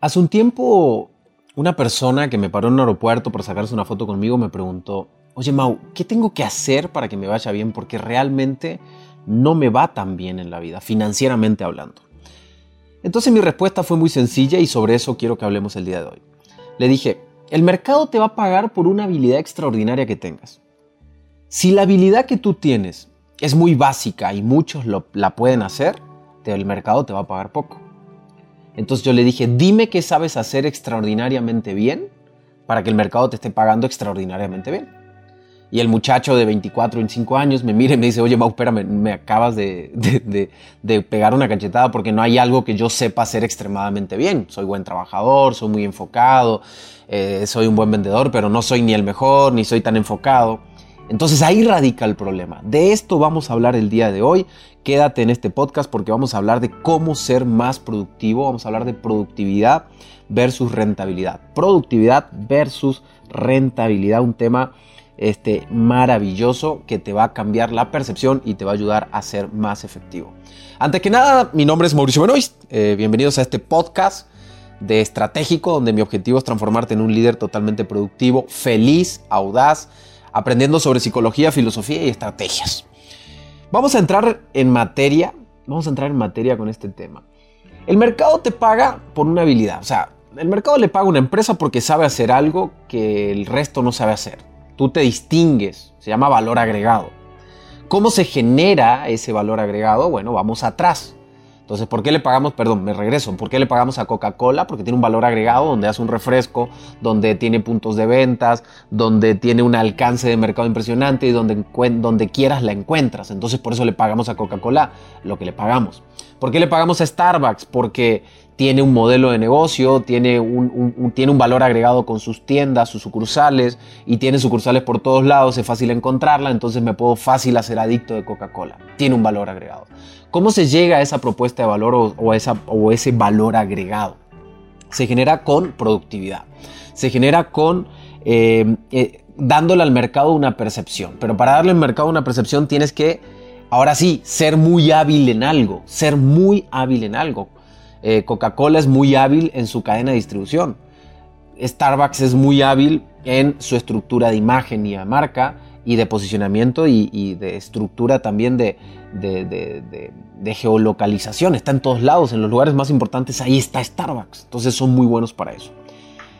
Hace un tiempo, una persona que me paró en un aeropuerto para sacarse una foto conmigo me preguntó, oye Mau, ¿qué tengo que hacer para que me vaya bien? Porque realmente no me va tan bien en la vida, financieramente hablando. Entonces mi respuesta fue muy sencilla y sobre eso quiero que hablemos el día de hoy. Le dije, el mercado te va a pagar por una habilidad extraordinaria que tengas. Si la habilidad que tú tienes es muy básica y muchos la pueden hacer, el mercado te va a pagar poco. Entonces yo le dije, dime qué sabes hacer extraordinariamente bien para que el mercado te esté pagando extraordinariamente bien. Y el muchacho de 24, 25 años me mira y me dice, oye, Mau, me acabas de, de, pegar una cachetada porque no hay algo que yo sepa hacer extremadamente bien. Soy buen trabajador, soy muy enfocado, eh, soy un buen vendedor, pero no soy ni el mejor, ni soy tan enfocado. Entonces ahí radica el problema. De esto vamos a hablar el día de hoy. Quédate en este podcast porque vamos a hablar de cómo ser más productivo. Vamos a hablar de productividad versus rentabilidad. Productividad versus rentabilidad. Un tema este, maravilloso que te va a cambiar la percepción y te va a ayudar a ser más efectivo. Antes que nada, mi nombre es Mauricio Benoist. Eh, bienvenidos a este podcast de estratégico donde mi objetivo es transformarte en un líder totalmente productivo, feliz, audaz aprendiendo sobre psicología, filosofía y estrategias. Vamos a entrar en materia, vamos a entrar en materia con este tema. El mercado te paga por una habilidad, o sea, el mercado le paga a una empresa porque sabe hacer algo que el resto no sabe hacer. Tú te distingues, se llama valor agregado. ¿Cómo se genera ese valor agregado? Bueno, vamos atrás. Entonces, ¿por qué le pagamos, perdón, me regreso, ¿por qué le pagamos a Coca-Cola? Porque tiene un valor agregado donde hace un refresco, donde tiene puntos de ventas, donde tiene un alcance de mercado impresionante y donde, donde quieras la encuentras. Entonces, por eso le pagamos a Coca-Cola lo que le pagamos. ¿Por qué le pagamos a Starbucks? Porque tiene un modelo de negocio, tiene un, tiene un valor agregado con sus tiendas, sus sucursales, y tiene sucursales por todos lados, es fácil encontrarla, entonces me puedo fácil hacer adicto de Coca-Cola. Tiene un valor agregado. ¿Cómo se llega a esa propuesta de valor o, esa, o ese valor agregado? Se genera con productividad, se genera con... Eh, eh, dándole al mercado una percepción, pero para darle al mercado una percepción tienes que, ahora sí, ser muy hábil en algo, ser muy hábil en algo. Eh, Coca-Cola es muy hábil en su cadena de distribución. Starbucks es muy hábil en su estructura de imagen y de marca y de posicionamiento y, de estructura también de, de, geolocalización. Está en todos lados, en los lugares más importantes, ahí está Starbucks. Entonces son muy buenos para eso.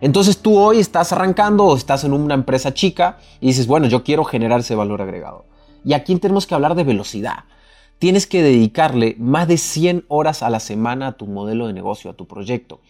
Entonces tú hoy estás arrancando o estás en una empresa chica y dices, bueno, yo quiero generar ese valor agregado. Y aquí tenemos que hablar de velocidad tienes que dedicarle más de 100 horas a la semana a tu modelo de negocio, a tu proyecto.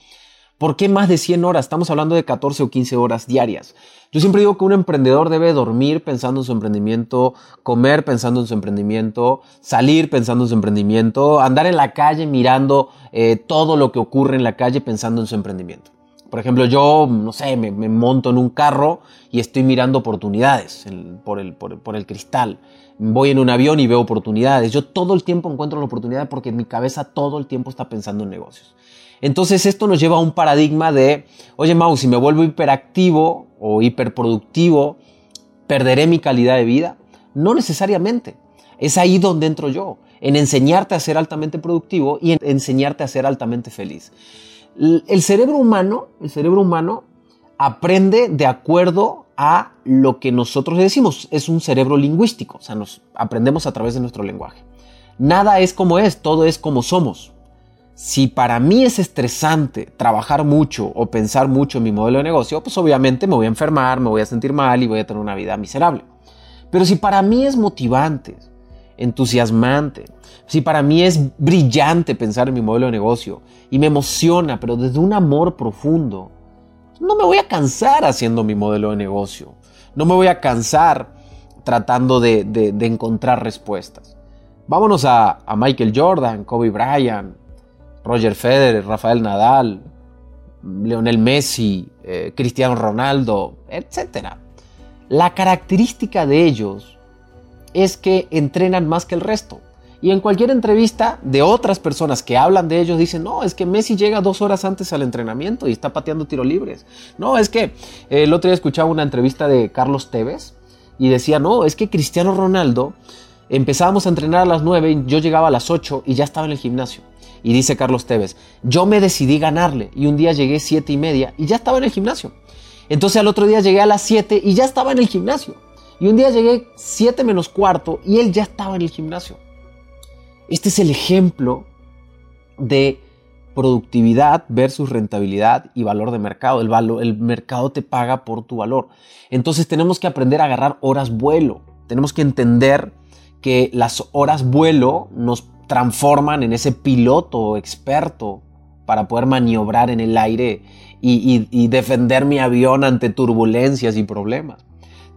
¿Por qué más de 100 horas? Estamos hablando de 14 o 15 horas diarias. Yo siempre digo que un emprendedor debe dormir pensando en su emprendimiento, comer pensando en su emprendimiento, salir pensando en su emprendimiento, andar en la calle mirando eh, todo lo que ocurre en la calle pensando en su emprendimiento. Por ejemplo, yo, no sé, me, monto en un carro y estoy mirando oportunidades por, el, cristal voy en un avión y veo oportunidades. Yo todo el tiempo encuentro la oportunidad porque mi cabeza todo el tiempo está pensando en negocios. Entonces esto nos lleva a un paradigma de, oye Mau, si me vuelvo hiperactivo o hiperproductivo, ¿perderé mi calidad de vida? No necesariamente. Es ahí donde entro yo, en enseñarte a ser altamente productivo y en enseñarte a ser altamente feliz. El cerebro humano, el cerebro humano aprende de acuerdo a lo que nosotros decimos. Es un cerebro lingüístico, o sea, nos aprendemos a través de nuestro lenguaje. Nada es como es, todo es como somos. Si para mí es estresante trabajar mucho o pensar mucho en mi modelo de negocio, pues obviamente me voy a enfermar, me voy a sentir mal y voy a tener una vida miserable. Pero si para mí es motivante, entusiasmante, si para mí es brillante pensar en mi modelo de negocio y me emociona, pero desde un amor profundo, no me voy a cansar haciendo mi modelo de negocio. No me voy a cansar tratando de, encontrar respuestas. Vámonos a, Michael Jordan, Kobe Bryant, Roger Federer, Rafael Nadal, Lionel Messi, eh, Cristiano Ronaldo, etc. La característica de ellos es que entrenan más que el resto. Y en cualquier entrevista de otras personas que hablan de ellos dicen, no, es que Messi llega dos horas antes al entrenamiento y está pateando tiro libres. No, es que eh, el otro día escuchaba una entrevista de Carlos Tevez y decía, no, es que Cristiano Ronaldo empezábamos a entrenar a las 9 y yo llegaba a las 8 y ya estaba en el gimnasio. Y dice Carlos Tevez, yo me decidí ganarle y un día llegué siete y media y ya estaba en el gimnasio. Entonces al otro día llegué a las 7 y ya estaba en el gimnasio. Y un día llegué 7 menos cuarto y él ya estaba en el gimnasio. Este es el ejemplo de productividad versus rentabilidad y valor de mercado. El, valor, el mercado te paga por tu valor. Entonces tenemos que aprender a agarrar horas vuelo. Tenemos que entender que las horas vuelo nos transforman en ese piloto experto para poder maniobrar en el aire y defender mi avión ante turbulencias y problemas.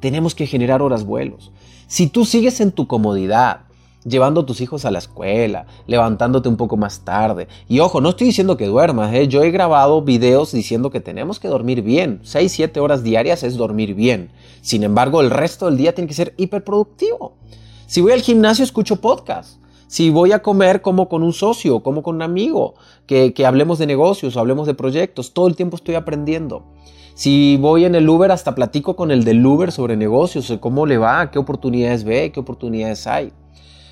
Tenemos que generar horas vuelos. Si tú sigues en tu comodidad, llevando a tus hijos a la escuela, levantándote un poco más tarde. Y ojo, no estoy diciendo que duermas, ¿eh? yo he grabado videos diciendo que tenemos que dormir bien. 6, 7 horas diarias es dormir bien. Sin embargo, el resto del día tiene que ser hiperproductivo. Si voy al gimnasio, escucho podcast. Si voy a comer, como con un socio, como con un amigo, que, hablemos de negocios o hablemos de proyectos. Todo el tiempo estoy aprendiendo. Si voy en el Uber, hasta platico con el del Uber sobre negocios, cómo le va, qué oportunidades ve, qué oportunidades hay.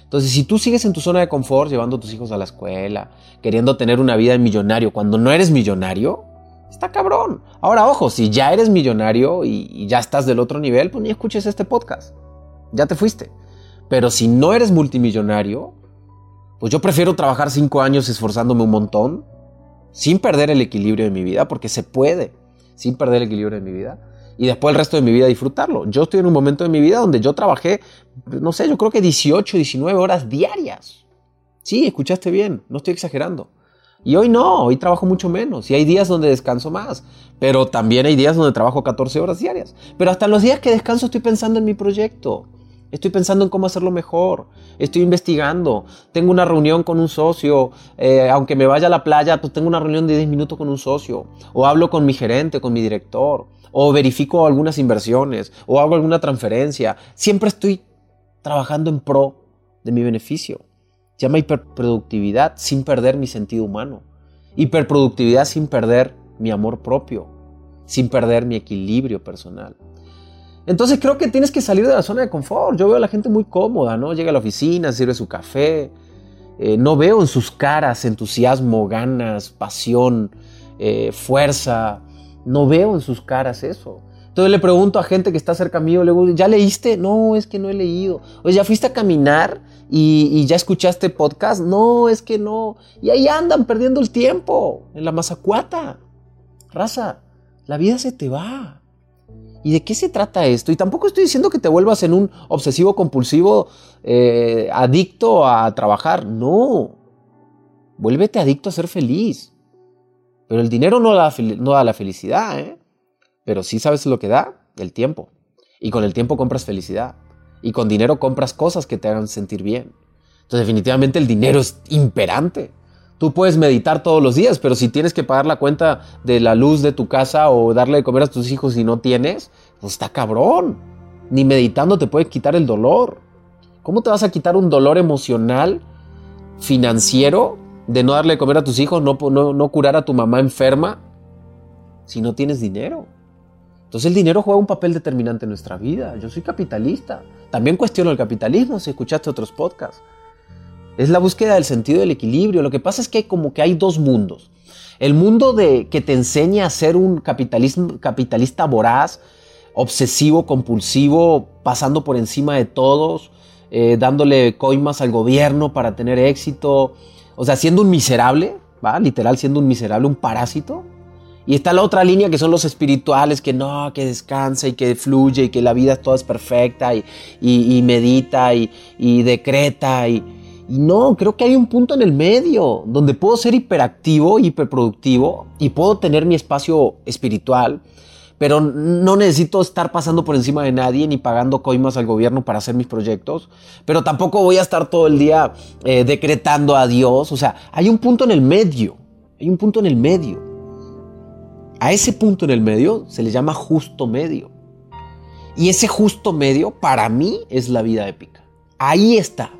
Entonces, si tú sigues en tu zona de confort, llevando a tus hijos a la escuela, queriendo tener una vida de millonario, cuando no eres millonario, está cabrón. Ahora, ojo, si ya eres millonario y, ya estás del otro nivel, pues ni escuches este podcast. Ya te fuiste. Pero si no eres multimillonario, pues yo prefiero trabajar cinco años esforzándome un montón, sin perder el equilibrio de mi vida, porque se puede, sin perder el equilibrio de mi vida y después el resto de mi vida disfrutarlo. Yo estoy en un momento de mi vida donde yo trabajé, no sé, yo creo que 18, 19 horas diarias. Sí, escuchaste bien, no estoy exagerando. Y hoy no, hoy trabajo mucho menos. Y hay días donde descanso más. Pero también hay días donde trabajo 14 horas diarias. Pero hasta los días que descanso estoy pensando en mi proyecto. Estoy pensando en cómo hacerlo mejor. Estoy investigando. Tengo una reunión con un socio. Eh, aunque me vaya a la playa, pues tengo una reunión de 10 minutos con un socio. O hablo con mi gerente, con mi director o verifico algunas inversiones, o hago alguna transferencia. Siempre estoy trabajando en pro de mi beneficio. Se llama hiperproductividad sin perder mi sentido humano. Hiperproductividad sin perder mi amor propio, sin perder mi equilibrio personal. Entonces creo que tienes que salir de la zona de confort. Yo veo a la gente muy cómoda, ¿no? Llega a la oficina, sirve su café. Eh, no veo en sus caras entusiasmo, ganas, pasión, eh, fuerza, no veo en sus caras eso. Entonces le pregunto a gente que está cerca mío, ¿ya leíste? No, es que no he leído. Oye, ¿ya fuiste a caminar y, ya escuchaste podcast? No, es que no. Y ahí andan perdiendo el tiempo en la mazacuata. Raza, la vida se te va. ¿Y de qué se trata esto? Y tampoco estoy diciendo que te vuelvas en un obsesivo compulsivo eh, adicto a trabajar. No. Vuélvete adicto a ser feliz. Pero el dinero no da, no da la felicidad, ¿eh? Pero sí sabes lo que da, el tiempo. Y con el tiempo compras felicidad. Y con dinero compras cosas que te hagan sentir bien. Entonces definitivamente el dinero es imperante. Tú puedes meditar todos los días, pero si tienes que pagar la cuenta de la luz de tu casa o darle de comer a tus hijos y no tienes, pues está cabrón. Ni meditando te puede quitar el dolor. ¿Cómo te vas a quitar un dolor emocional, financiero, de no darle de comer a tus hijos, no, no, curar a tu mamá enferma, si no tienes dinero. Entonces el dinero juega un papel determinante en nuestra vida. Yo soy capitalista. También cuestiono el capitalismo si escuchaste otros podcasts. Es la búsqueda del sentido del equilibrio. Lo que pasa es que como que hay dos mundos. El mundo de que te enseña a ser un capitalista voraz, obsesivo, compulsivo, pasando por encima de todos, eh, dándole coimas al gobierno para tener éxito, o sea, siendo un miserable, ¿va? Literal, siendo un miserable, un parásito. Y está la otra línea que son los espirituales, que no, que descansa y que fluye y que la vida toda es perfecta y, y, medita y, y decreta. Y, no, creo que hay un punto en el medio donde puedo ser hiperactivo, hiperproductivo y puedo tener mi espacio espiritual pero no necesito estar pasando por encima de nadie ni pagando coimas al gobierno para hacer mis proyectos, pero tampoco voy a estar todo el día eh, decretando a Dios, o sea, hay un punto en el medio, hay un punto en el medio. A ese punto en el medio se le llama justo medio. Y ese justo medio para mí es la vida épica. Ahí está.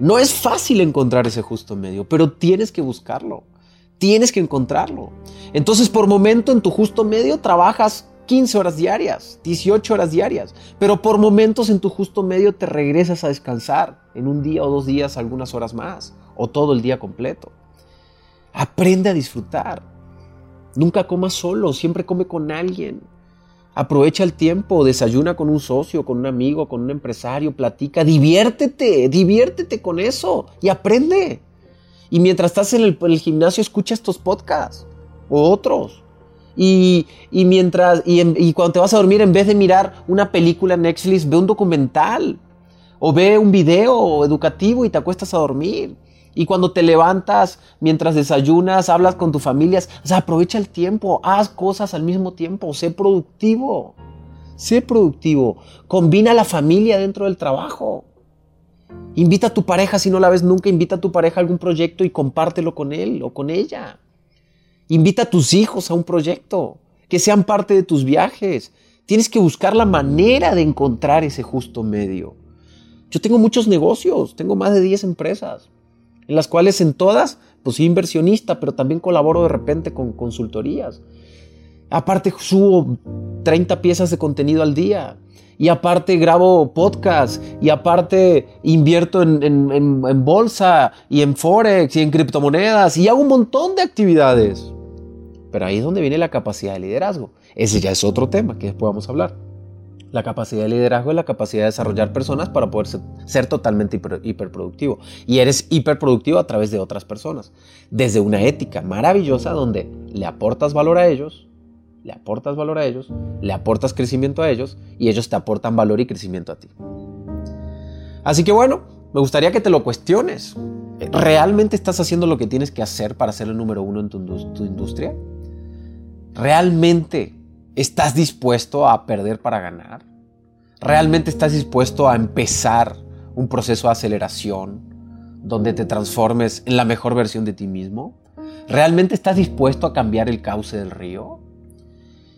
No es fácil encontrar ese justo medio, pero tienes que buscarlo. Tienes que encontrarlo. Entonces, por momento, en tu justo medio trabajas 15 horas diarias, 18 horas diarias, pero por momentos en tu justo medio te regresas a descansar en un día o dos días, algunas horas más, o todo el día completo. Aprende a disfrutar. Nunca comas solo, siempre come con alguien. Aprovecha el tiempo, desayuna con un socio, con un amigo, con un empresario, platica, diviértete, diviértete con eso y aprende. Y mientras estás en el, gimnasio, escucha estos podcasts o otros. Y, mientras, y, y, cuando te vas a dormir, en vez de mirar una película en Netflix, ve un documental o ve un video educativo y te acuestas a dormir. Y cuando te levantas, mientras desayunas, hablas con tu familia, o sea, aprovecha el tiempo, haz cosas al mismo tiempo, sé productivo. Sé productivo. Combina la familia dentro del trabajo. Invita a tu pareja, si no la ves nunca, invita a tu pareja a algún proyecto y compártelo con él o con ella. Invita a tus hijos a un proyecto, que sean parte de tus viajes. Tienes que buscar la manera de encontrar ese justo medio. Yo tengo muchos negocios, tengo más de 10 empresas, en las cuales en todas, pues soy inversionista, pero también colaboro de repente con consultorías. Aparte subo 30 piezas de contenido al día. Y aparte grabo podcast. Y aparte invierto en, en bolsa y en Forex y en criptomonedas. Y hago un montón de actividades. Pero ahí es donde viene la capacidad de liderazgo. Ese ya es otro tema que después vamos a hablar. La capacidad de liderazgo es la capacidad de desarrollar personas para poder ser, totalmente hiperproductivo. Y eres hiperproductivo a través de otras personas. Desde una ética maravillosa donde le aportas valor a ellos, le aportas valor a ellos, le aportas crecimiento a ellos y ellos te aportan valor y crecimiento a ti. Así que bueno, me gustaría que te lo cuestiones. ¿Realmente estás haciendo lo que tienes que hacer para ser el número uno en tu, tu industria? ¿Realmente ¿Estás dispuesto a perder para ganar? ¿Realmente estás dispuesto a empezar un proceso de aceleración donde te transformes en la mejor versión de ti mismo? ¿Realmente estás dispuesto a cambiar el cauce del río?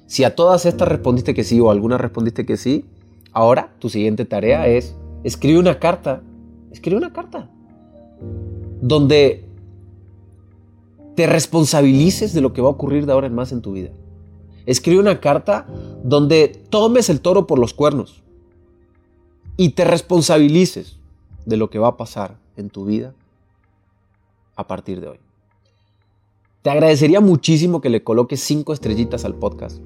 Si a todas estas respondiste que sí o alguna respondiste que sí, ahora tu siguiente tarea es escribe una carta, escribe una carta donde te responsabilices de lo que va a ocurrir de ahora en más en tu vida. Escribe una carta donde tomes el toro por los cuernos y te responsabilices de lo que va a pasar en tu vida a partir de hoy. Te agradecería muchísimo que le coloques cinco estrellitas al podcast,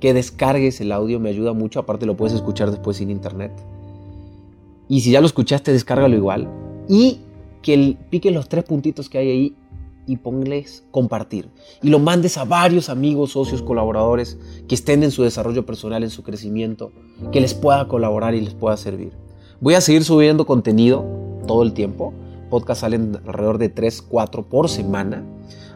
que descargues el audio, me ayuda mucho, aparte lo puedes escuchar después sin internet. Y si ya lo escuchaste, descárgalo igual. Y que piques los tres puntitos que hay ahí y ponles compartir. Y lo mandes a varios amigos, socios, colaboradores que estén en su desarrollo personal, en su crecimiento, que les pueda colaborar y les pueda servir. Voy a seguir subiendo contenido todo el tiempo. Podcast salen alrededor de 3, 4 por semana.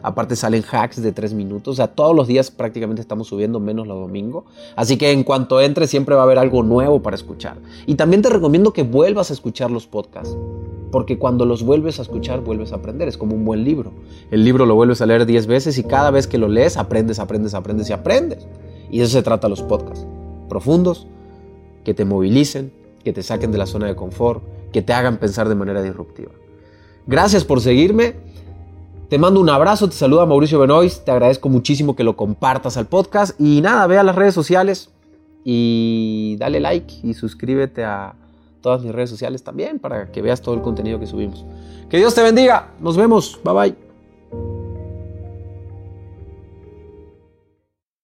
Aparte salen hacks de 3 minutos. O sea, todos los días prácticamente estamos subiendo, menos los domingos. Así que en cuanto entre siempre va a haber algo nuevo para escuchar. Y también te recomiendo que vuelvas a escuchar los podcasts porque cuando los vuelves a escuchar vuelves a aprender, es como un buen libro. El libro lo vuelves a leer 10 veces y cada vez que lo lees aprendes, aprendes, aprendes y aprendes. Y eso se trata los podcasts, profundos, que te movilicen, que te saquen de la zona de confort, que te hagan pensar de manera disruptiva. Gracias por seguirme. Te mando un abrazo, te saluda Mauricio Benoist, te agradezco muchísimo que lo compartas al podcast y nada, ve a las redes sociales y dale like y suscríbete a todas mis redes sociales también para que veas todo el contenido que subimos. Que Dios te bendiga. Nos vemos. Bye bye.